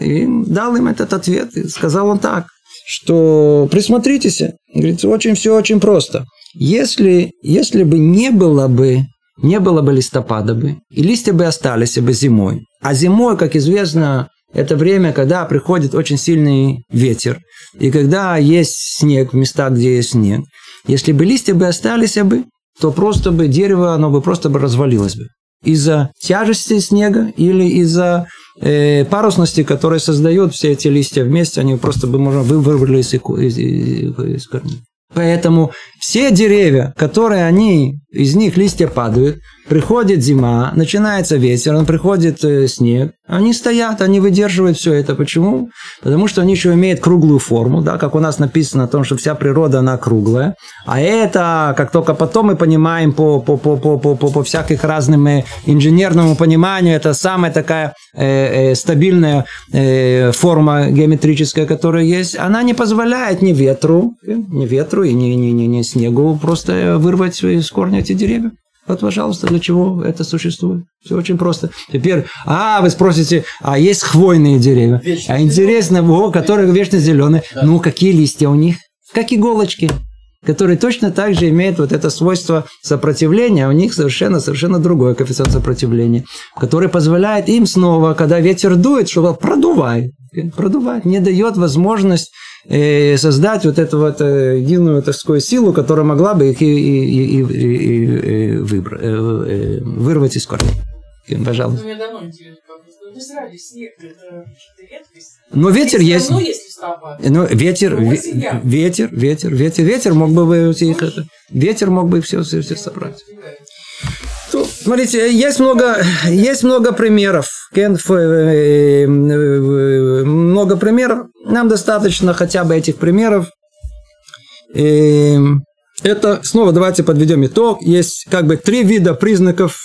И дал им этот ответ. И сказал он так, что присмотритесь. Говорит, очень все очень просто. Если, если бы не было бы не было бы листопада бы, и листья бы остались бы зимой. А зимой, как известно, это время, когда приходит очень сильный ветер, и когда есть снег в местах, где есть снег. Если бы листья бы остались бы, то просто бы дерево, оно бы просто бы развалилось бы. Из-за тяжести снега или из-за э, парусности, которая создает все эти листья вместе, они просто бы, можно, вырвались из, из, из, корней. Поэтому все деревья, которые они, из них листья падают, приходит зима, начинается ветер, он приходит э, снег, они стоят, они выдерживают все это. Почему? Потому что они еще имеют круглую форму, да, как у нас написано о том, что вся природа, она круглая. А это, как только потом мы понимаем по, по, по, по, по, по, по всяких разным э, инженерному пониманию, это самая такая э, э, стабильная э, форма геометрическая, которая есть, она не позволяет ни ветру, ни ветру и ни, ни, ни, ни снегу просто вырвать из корня эти деревья. Вот, пожалуйста, для чего это существует? Все очень просто. Теперь, а, вы спросите, а есть хвойные деревья? Вечно а интересно, о, которые вечно зеленые. Да. Ну, какие листья у них? Как иголочки которые точно так же имеют вот это свойство сопротивления, а у них совершенно, совершенно другой коэффициент сопротивления, который позволяет им снова, когда ветер дует, чтобы продувать, продувать, не дает возможность э, создать вот эту вот э, единую такую силу, которая могла бы их и, и, и, и, выбрать, э, вырвать из корня. Пожалуйста. Ну, интересно, ну. Но ветер есть. ну, ветер, ветер, ветер, ветер, ветер мог бы их ветер мог бы все, все, все собрать. Смотрите, есть много, есть много примеров. Э, э, много примеров. Нам достаточно хотя бы этих примеров. Это снова давайте подведем итог. Есть как бы три вида признаков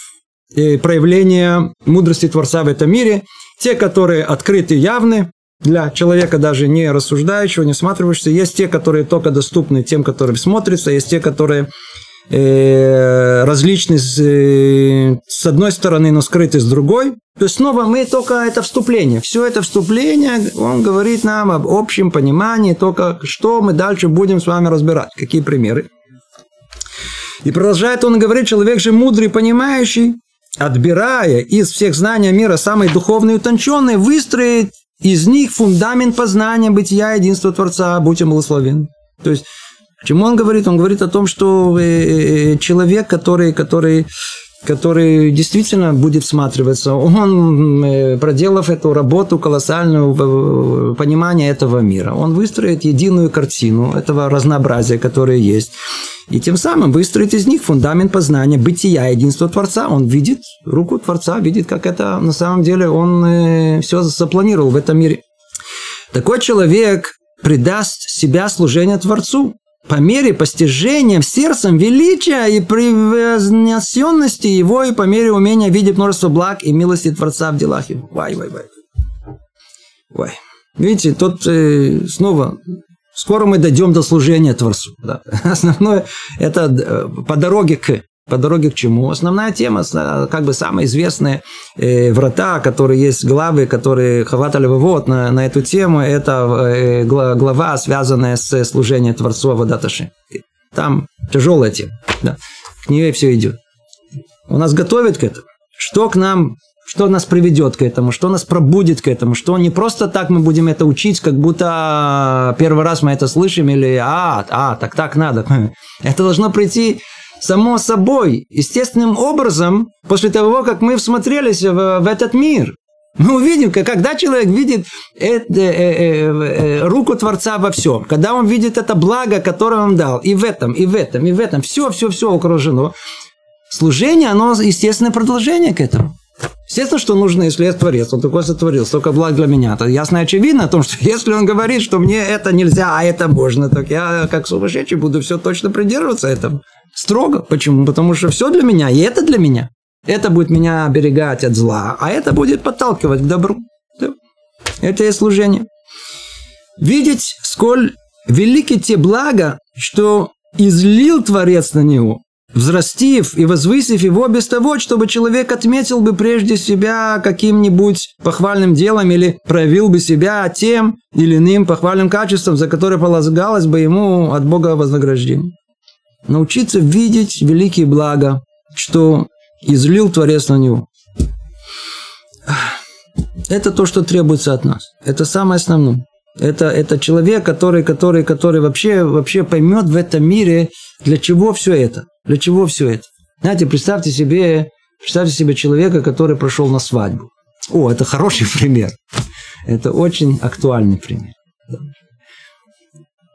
проявления мудрости Творца в этом мире. Те, которые открыты и явны, для человека даже не рассуждающего, не всматривающегося. Есть те, которые только доступны тем, которым смотрятся, есть те, которые э, различны с, э, с одной стороны, но скрыты с другой. То есть снова мы только это вступление. Все это вступление, он говорит нам об общем понимании, только что мы дальше будем с вами разбирать. Какие примеры? И продолжает он говорить, человек же мудрый, понимающий, отбирая из всех знаний мира самые духовные и утонченные, выстроит из них фундамент познания бытия единства Творца, будь он благословен. То есть, чему он говорит? Он говорит о том, что э, э, э, человек, который, который который действительно будет всматриваться, он, проделав эту работу колоссальную понимание этого мира, он выстроит единую картину этого разнообразия, которое есть. И тем самым выстроить из них фундамент познания бытия, единства Творца. Он видит руку Творца, видит, как это на самом деле он э, все запланировал в этом мире. Такой человек предаст себя служению Творцу по мере постижения сердцем величия и превознесенности его и по мере умения видеть множество благ и милости Творца в делах. Вай, вай, вай. Вай. Видите, тут э, снова Скоро мы дойдем до служения Творцу. Да. Основное это э, по дороге к по дороге к чему? Основная тема, как бы самые известные э, врата, которые есть главы, которые хватали вывод на, на эту тему, это э, глава, связанная с служением Творцу Авадаташи. Там тяжелая тема. Да. К ней все идет. У нас готовят к этому. Что к нам что нас приведет к этому, что нас пробудит к этому, что не просто так мы будем это учить, как будто первый раз мы это слышим, или а, а, так так надо. Это должно прийти само собой, естественным образом, после того, как мы всмотрелись в, в этот мир. Мы увидим, когда человек видит это, э, э, э, руку Творца во всем, когда он видит это благо, которое он дал, и в этом, и в этом, и в этом, все, все, все окружено. Служение, оно естественное продолжение к этому. Естественно, что нужно, если я творец, он такой сотворил, столько благ для меня. Это ясно и очевидно о том, что если он говорит, что мне это нельзя, а это можно, так я как сумасшедший буду все точно придерживаться этого. Строго. Почему? Потому что все для меня, и это для меня. Это будет меня оберегать от зла, а это будет подталкивать к добру. Это и служение. Видеть, сколь велики те блага, что излил Творец на него, взрастив и возвысив его без того, чтобы человек отметил бы прежде себя каким-нибудь похвальным делом или проявил бы себя тем или иным похвальным качеством, за которое полагалось бы ему от Бога вознаграждение. Научиться видеть великие блага, что излил Творец на него. Это то, что требуется от нас. Это самое основное. Это, это человек, который, который, который вообще, вообще поймет в этом мире, для чего все это. Для чего все это? Знаете, представьте себе, представьте себе человека, который прошел на свадьбу. О, это хороший пример. Это очень актуальный пример.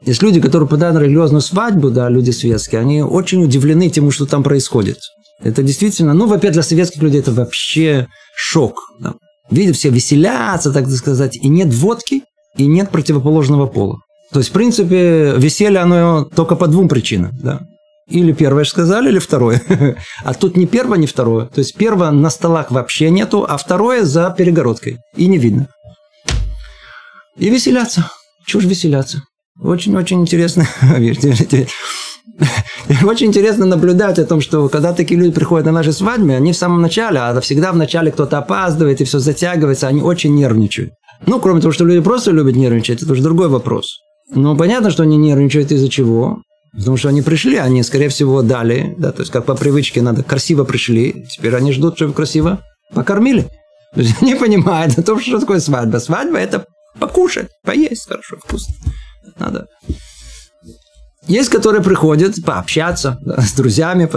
Есть люди, которые попадают на религиозную свадьбу, да, люди светские, они очень удивлены тем, что там происходит. Это действительно, ну, во-первых, для советских людей это вообще шок. Да. Видят, все веселятся, так сказать, и нет водки, и нет противоположного пола. То есть, в принципе, веселье, оно только по двум причинам. Да. Или первое сказали, или второе. А тут ни первое, ни второе. То есть первое на столах вообще нету, а второе за перегородкой. И не видно. И веселяться. Чего ж веселяться? Очень-очень интересно. Очень интересно наблюдать о том, что когда такие люди приходят на наши свадьбы, они в самом начале, а всегда в начале кто-то опаздывает и все затягивается, они очень нервничают. Ну, кроме того, что люди просто любят нервничать, это уже другой вопрос. Но понятно, что они нервничают из-за чего? Потому что они пришли, они, скорее всего, дали, да, то есть как по привычке надо, красиво пришли, теперь они ждут, чтобы красиво покормили. То есть они понимают о том, что такое свадьба. Свадьба – это покушать, поесть хорошо, вкусно. Надо. Есть, которые приходят пообщаться да, с друзьями.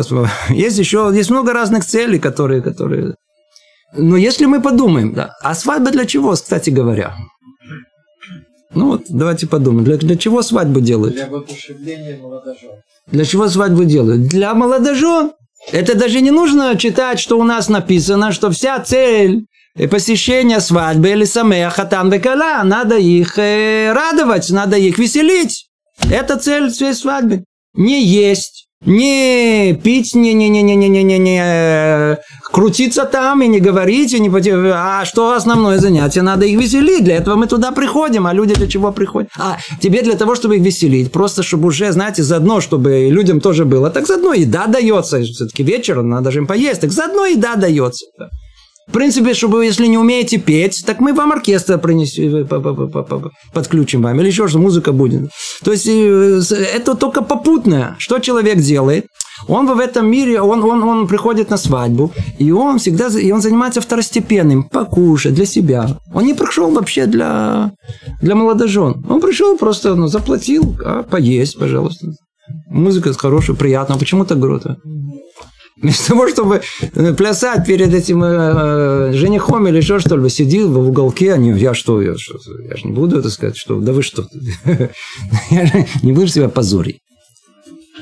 Есть еще, есть много разных целей, которые, которые... Но если мы подумаем, да, а свадьба для чего, кстати говоря? Ну вот, давайте подумаем. Для, для чего свадьбу делают? Для воодушевления молодожен. Для чего свадьбу делают? Для молодожен. Это даже не нужно читать, что у нас написано, что вся цель посещения свадьбы или самея хатан векала, надо их э, радовать, надо их веселить. Это цель всей свадьбы. Не есть, Не пить, не, не, не, не, не, не, не, не, крутиться там и не говорить, и не а что основное занятие? Надо их веселить. Для этого мы туда приходим, а люди для чего приходят? А тебе для того, чтобы их веселить, просто чтобы уже, знаете, заодно, чтобы людям тоже было. Так заодно еда дается. Все-таки вечером надо же им поесть. Так заодно еда дается. В принципе, чтобы если не умеете петь, так мы вам оркестр принесем, э, подключим вам, или еще что, музыка будет. То есть э, это только попутное. Что человек делает? Он в этом мире, он, он, он приходит на свадьбу, и он всегда и он занимается второстепенным, покушать для себя. Он не пришел вообще для, для молодожен. Он пришел просто, ну, заплатил, а поесть, пожалуйста. Музыка хорошая, приятная. Почему так круто? Вместо того, чтобы э, плясать перед этим э, э, женихом или еще что-либо, сидел в уголке, они, я что, я, что, я же не буду это сказать, что, да вы что, я же не буду себя позорить.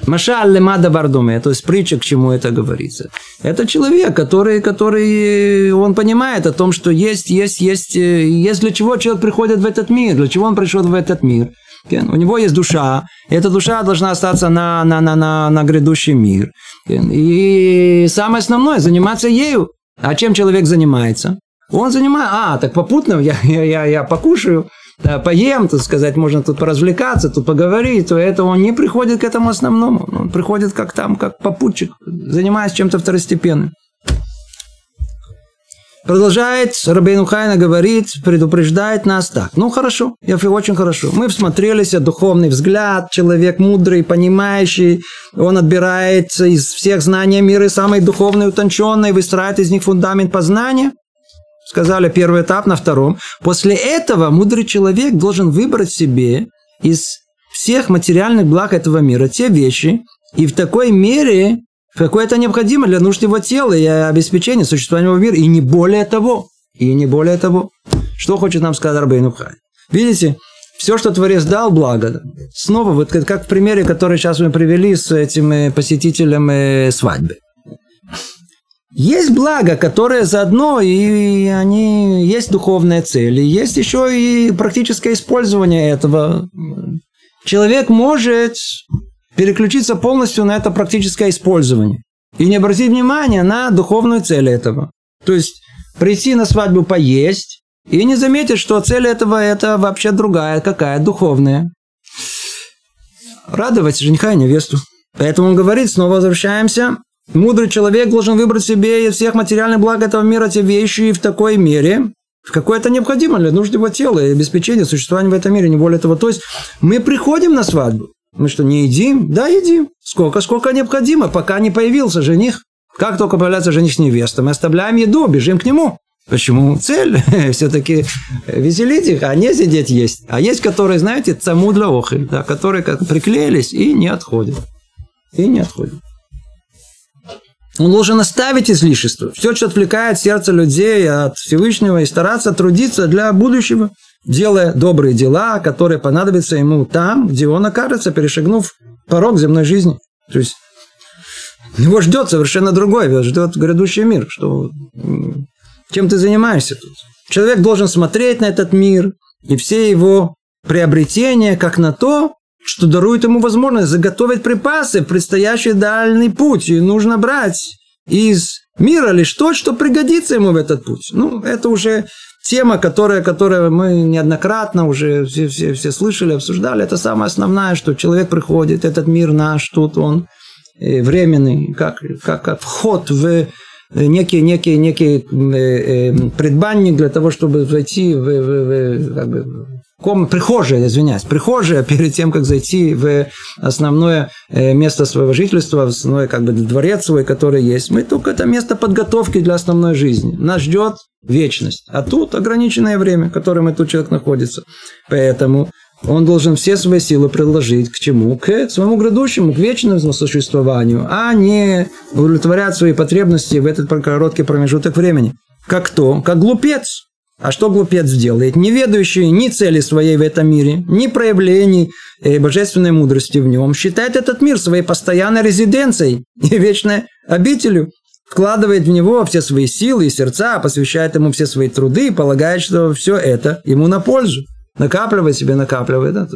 Машаль лемада бардуме, то есть притча, к чему это говорится. Это человек, который, который, он понимает о том, что есть, есть, есть, есть для чего человек приходит в этот мир, для чего он пришел в этот мир. У него есть душа, и эта душа должна остаться на, на, на, на, на грядущий мир. И самое основное – заниматься ею. А чем человек занимается? Он занимается, а, так попутно я, я, я, я покушаю, да, поем, так сказать, можно тут поразвлекаться, тут поговорить, то это он не приходит к этому основному. Он приходит как там, как попутчик, занимаясь чем-то второстепенным. Продолжает Рабейну Хайна говорит, предупреждает нас так. Ну хорошо, я очень хорошо. Мы всмотрелись, духовный взгляд, человек мудрый, понимающий, он отбирает из всех знаний мира самые духовные, утонченные, выстраивает из них фундамент познания. Сказали первый этап на втором. После этого мудрый человек должен выбрать себе из всех материальных благ этого мира те вещи, и в такой мере какое это необходимо для нужд его тела и обеспечения существования его мира, и не более того. И не более того. Что хочет нам сказать Рабейну Хай? Видите, все, что Творец дал, благо. Снова, вот как в примере, который сейчас мы привели с этим э, посетителем э, свадьбы. Есть благо, которое заодно, и они есть духовные цели, есть еще и практическое использование этого. Человек может переключиться полностью на это практическое использование. И не обратить внимания на духовную цель этого. То есть прийти на свадьбу поесть и не заметить, что цель этого это вообще другая, какая, духовная. Радовать жениха и невесту. Поэтому он говорит, снова возвращаемся. Мудрый человек должен выбрать себе из всех материальных благ этого мира те вещи в такой мере, в какой это необходимо для нужд его тела и обеспечения существования в этом мире, не более того. То есть мы приходим на свадьбу, мы что, не едим? Да, едим. Сколько, сколько необходимо, пока не появился жених. Как только появляется жених с невестой, мы оставляем еду, бежим к нему. Почему? Цель все-таки веселить их, а не сидеть есть. А есть, которые, знаете, цаму для охи, да, которые как приклеились и не отходят. И не отходят. Он должен оставить излишество. Все, что отвлекает сердце людей от Всевышнего и стараться трудиться для будущего делая добрые дела, которые понадобятся ему там, где он окажется, перешагнув порог земной жизни. То есть его ждет совершенно другое, его ждет грядущий мир, что чем ты занимаешься тут. Человек должен смотреть на этот мир и все его приобретения как на то, что дарует ему возможность заготовить припасы в предстоящий дальний путь. И нужно брать из мира лишь то, что пригодится ему в этот путь. Ну, это уже тема, которая, которая мы неоднократно уже все, все, все слышали, обсуждали, это самое основное, что человек приходит, этот мир наш, тут он э, временный, как, как, как вход в некий, некий, некий э, э, предбанник для того, чтобы зайти в, в, в, как бы, ком, прихожая, извиняюсь, прихожая перед тем, как зайти в основное место своего жительства, в основной как бы дворец свой, который есть. Мы только это место подготовки для основной жизни. Нас ждет вечность. А тут ограниченное время, в котором этот человек находится. Поэтому он должен все свои силы предложить к чему? К своему грядущему, к вечному существованию, а не удовлетворять свои потребности в этот короткий промежуток времени. Как кто? Как глупец. А что глупец делает? Не ведающий ни цели своей в этом мире, ни проявлений э, божественной мудрости в нем, считает этот мир своей постоянной резиденцией и вечной обителю вкладывает в него все свои силы и сердца, посвящает ему все свои труды и полагает, что все это ему на пользу. накапливает себе, накапливает. Да?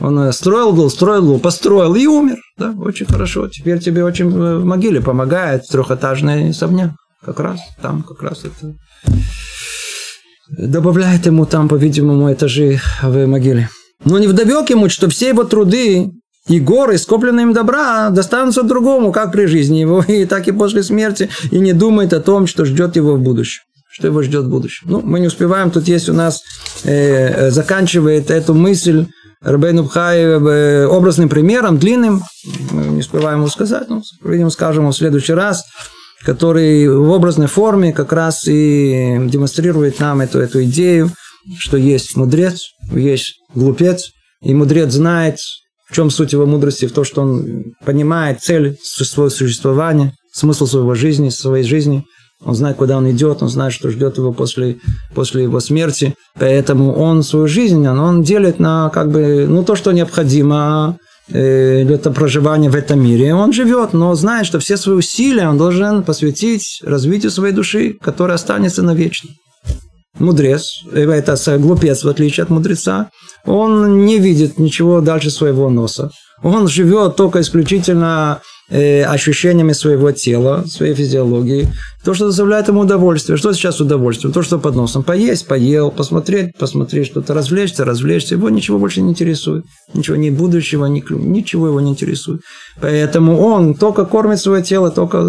Он строил дом, строил дом, построил и умер. Да? Очень хорошо. Теперь тебе очень в могиле помогает трехэтажный особняк. Как раз там, как раз это добавляет ему там, по-видимому, этажи в могиле. Но не вдобек ему, что все его труды и горы, скопленные им добра, достанутся другому, как при жизни его, и так и после смерти, и не думает о том, что ждет его в будущем. Что его ждет в будущем. Ну, мы не успеваем, тут есть у нас, э, заканчивает эту мысль Рабейну Бхай э, образным примером, длинным, мы не успеваем его сказать, но, видимо, скажем в следующий раз, который в образной форме как раз и демонстрирует нам эту, эту идею, что есть мудрец, есть глупец, и мудрец знает, в чем суть его мудрости, в том, что он понимает цель своего существования, смысл своего жизни, своей жизни. Он знает, куда он идет, он знает, что ждет его после, после его смерти. Поэтому он свою жизнь, он, он делит на как бы, ну, то, что необходимо э, для проживания в этом мире. Он живет, но знает, что все свои усилия он должен посвятить развитию своей души, которая останется навечно мудрец, э, это глупец, в отличие от мудреца, он не видит ничего дальше своего носа. Он живет только исключительно э, ощущениями своего тела, своей физиологии. То, что доставляет ему удовольствие. Что сейчас удовольствие? То, что под носом. Поесть, поел, посмотреть, посмотреть что-то, развлечься, развлечься. Его ничего больше не интересует. Ничего ни будущего, ни, ничего его не интересует. Поэтому он только кормит свое тело, только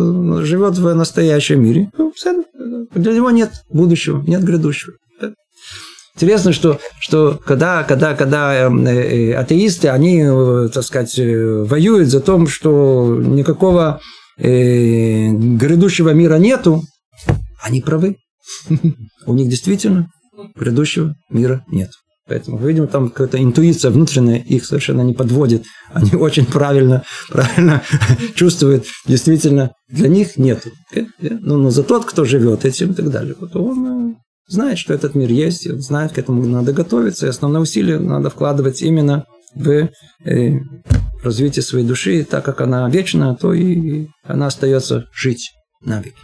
живет в настоящем мире. Ну, для него нет будущего, нет грядущего. Интересно, что, что когда, когда, когда эм, э, атеисты, они, э, так сказать, э, воюют за то, что никакого э, грядущего мира нету, они правы. У них действительно грядущего мира нет. Поэтому, видимо, там какая-то интуиция внутренняя их совершенно не подводит. Они очень правильно, правильно чувствуют. Действительно, для них нет. Но, но за тот, кто живет этим и так далее, вот он знает, что этот мир есть, знает, к этому надо готовиться, и основное усилие надо вкладывать именно в э, развитие своей души, так как она вечна, то и она остается жить навеки.